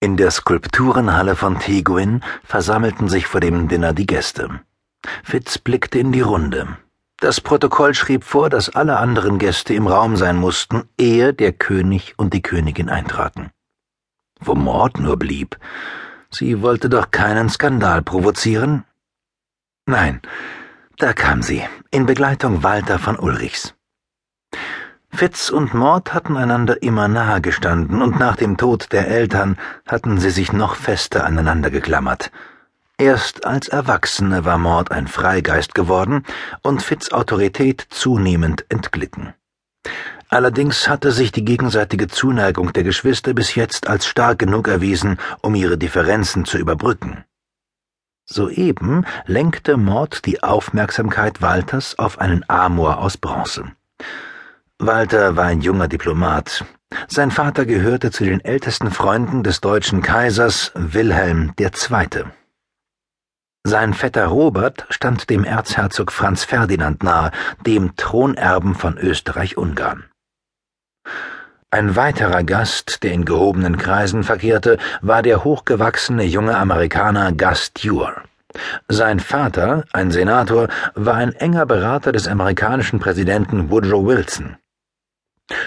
In der Skulpturenhalle von Teguin versammelten sich vor dem Dinner die Gäste. Fitz blickte in die Runde. Das Protokoll schrieb vor, dass alle anderen Gäste im Raum sein mussten, ehe der König und die Königin eintraten. Wo Mord nur blieb. Sie wollte doch keinen Skandal provozieren? Nein, da kam sie, in Begleitung Walter von Ulrichs. Fitz und Mord hatten einander immer nahe gestanden, und nach dem Tod der Eltern hatten sie sich noch fester aneinander geklammert. Erst als Erwachsene war Mord ein Freigeist geworden und Fitz Autorität zunehmend entglitten. Allerdings hatte sich die gegenseitige Zuneigung der Geschwister bis jetzt als stark genug erwiesen, um ihre Differenzen zu überbrücken. Soeben lenkte Mord die Aufmerksamkeit Walters auf einen Amor aus Bronze. Walter war ein junger Diplomat. Sein Vater gehörte zu den ältesten Freunden des deutschen Kaisers Wilhelm II. Sein Vetter Robert stand dem Erzherzog Franz Ferdinand nahe, dem Thronerben von Österreich-Ungarn. Ein weiterer Gast, der in gehobenen Kreisen verkehrte, war der hochgewachsene junge Amerikaner Gus Dewar. Sein Vater, ein Senator, war ein enger Berater des amerikanischen Präsidenten Woodrow Wilson.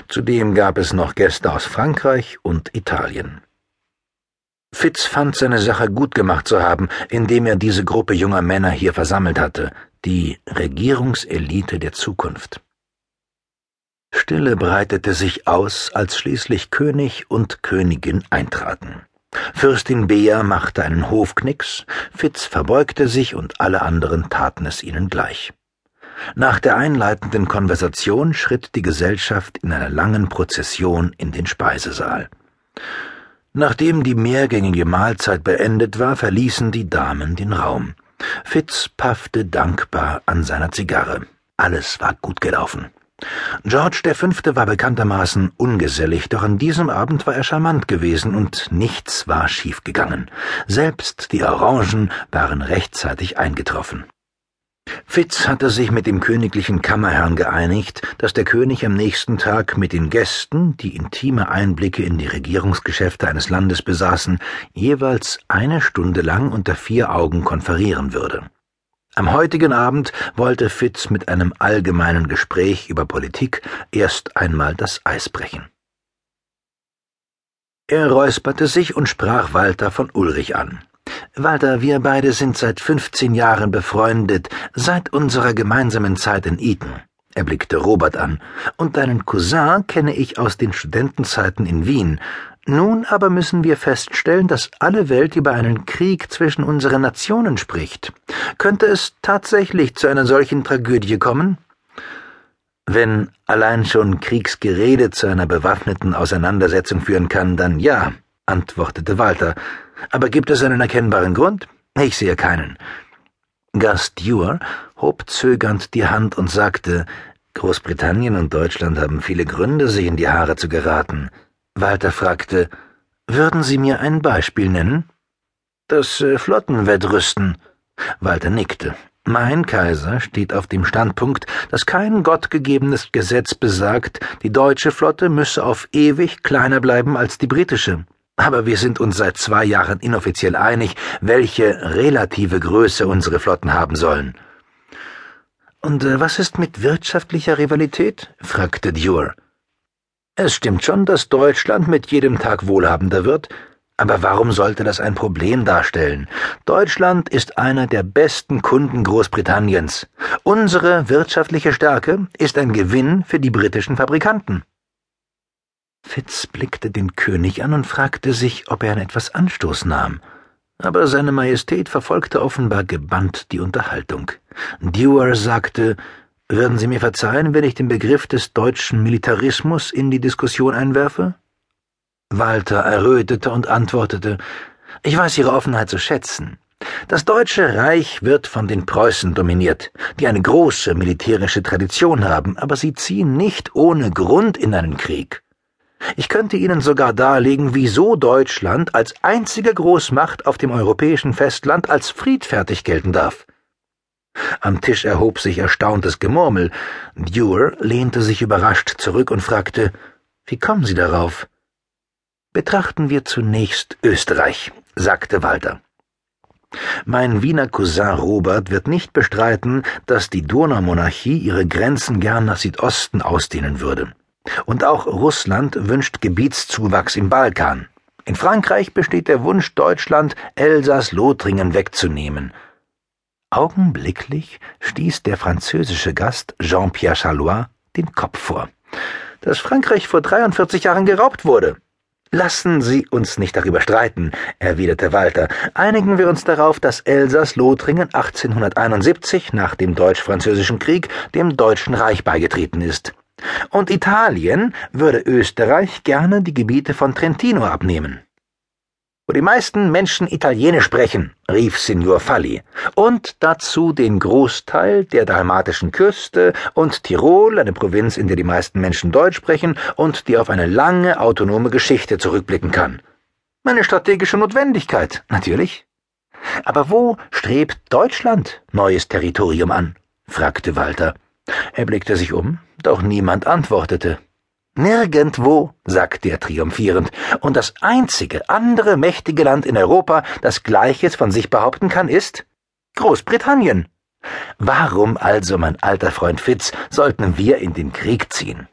Zudem gab es noch Gäste aus Frankreich und Italien. Fitz fand seine Sache gut gemacht zu haben, indem er diese Gruppe junger Männer hier versammelt hatte, die Regierungselite der Zukunft. Stille breitete sich aus, als schließlich König und Königin eintraten. Fürstin Bea machte einen Hofknicks, Fitz verbeugte sich und alle anderen taten es ihnen gleich. Nach der einleitenden Konversation schritt die Gesellschaft in einer langen Prozession in den Speisesaal. Nachdem die mehrgängige Mahlzeit beendet war, verließen die Damen den Raum. Fitz paffte dankbar an seiner Zigarre. Alles war gut gelaufen. George V. war bekanntermaßen ungesellig, doch an diesem Abend war er charmant gewesen und nichts war schiefgegangen. Selbst die Orangen waren rechtzeitig eingetroffen. Fitz hatte sich mit dem königlichen Kammerherrn geeinigt, dass der König am nächsten Tag mit den Gästen, die intime Einblicke in die Regierungsgeschäfte eines Landes besaßen, jeweils eine Stunde lang unter vier Augen konferieren würde. Am heutigen Abend wollte Fitz mit einem allgemeinen Gespräch über Politik erst einmal das Eis brechen. Er räusperte sich und sprach Walter von Ulrich an. Walter, wir beide sind seit fünfzehn Jahren befreundet, seit unserer gemeinsamen Zeit in Eton. Er blickte Robert an. Und deinen Cousin kenne ich aus den Studentenzeiten in Wien. Nun aber müssen wir feststellen, dass alle Welt über einen Krieg zwischen unseren Nationen spricht. Könnte es tatsächlich zu einer solchen Tragödie kommen? Wenn allein schon Kriegsgerede zu einer bewaffneten Auseinandersetzung führen kann, dann ja, antwortete Walter. Aber gibt es einen erkennbaren Grund? Ich sehe keinen. Dewar hob zögernd die Hand und sagte, Großbritannien und Deutschland haben viele Gründe, sich in die Haare zu geraten. Walter fragte, würden Sie mir ein Beispiel nennen? Das äh, Flottenwettrüsten. Walter nickte. Mein Kaiser steht auf dem Standpunkt, dass kein gottgegebenes Gesetz besagt, die deutsche Flotte müsse auf ewig kleiner bleiben als die britische. Aber wir sind uns seit zwei Jahren inoffiziell einig, welche relative Größe unsere Flotten haben sollen. Und äh, was ist mit wirtschaftlicher Rivalität? fragte Dewar. Es stimmt schon, dass Deutschland mit jedem Tag wohlhabender wird, aber warum sollte das ein Problem darstellen? Deutschland ist einer der besten Kunden Großbritanniens. Unsere wirtschaftliche Stärke ist ein Gewinn für die britischen Fabrikanten. Fitz blickte den König an und fragte sich, ob er an etwas Anstoß nahm. Aber seine Majestät verfolgte offenbar gebannt die Unterhaltung. Dewar sagte, würden Sie mir verzeihen, wenn ich den Begriff des deutschen Militarismus in die Diskussion einwerfe? Walter errötete und antwortete, ich weiß Ihre Offenheit zu schätzen. Das Deutsche Reich wird von den Preußen dominiert, die eine große militärische Tradition haben, aber sie ziehen nicht ohne Grund in einen Krieg. Ich könnte Ihnen sogar darlegen, wieso Deutschland als einzige Großmacht auf dem europäischen Festland als friedfertig gelten darf. Am Tisch erhob sich erstauntes Gemurmel. Dewar lehnte sich überrascht zurück und fragte, wie kommen Sie darauf? Betrachten wir zunächst Österreich, sagte Walter. Mein Wiener Cousin Robert wird nicht bestreiten, dass die Donaumonarchie ihre Grenzen gern nach Südosten ausdehnen würde. Und auch Russland wünscht Gebietszuwachs im Balkan. In Frankreich besteht der Wunsch, Deutschland Elsass-Lothringen wegzunehmen. Augenblicklich stieß der französische Gast Jean-Pierre Chalois den Kopf vor. Dass Frankreich vor 43 Jahren geraubt wurde. Lassen Sie uns nicht darüber streiten, erwiderte Walter. Einigen wir uns darauf, dass Elsass-Lothringen 1871 nach dem Deutsch-Französischen Krieg dem Deutschen Reich beigetreten ist. Und Italien würde Österreich gerne die Gebiete von Trentino abnehmen wo die meisten Menschen Italienisch sprechen, rief Signor Falli, und dazu den Großteil der dalmatischen Küste und Tirol, eine Provinz, in der die meisten Menschen Deutsch sprechen und die auf eine lange autonome Geschichte zurückblicken kann. Eine strategische Notwendigkeit, natürlich. Aber wo strebt Deutschland neues Territorium an? fragte Walter. Er blickte sich um, doch niemand antwortete. Nirgendwo, sagte er triumphierend, und das einzige andere mächtige Land in Europa, das Gleiches von sich behaupten kann, ist Großbritannien. Warum also, mein alter Freund Fitz, sollten wir in den Krieg ziehen?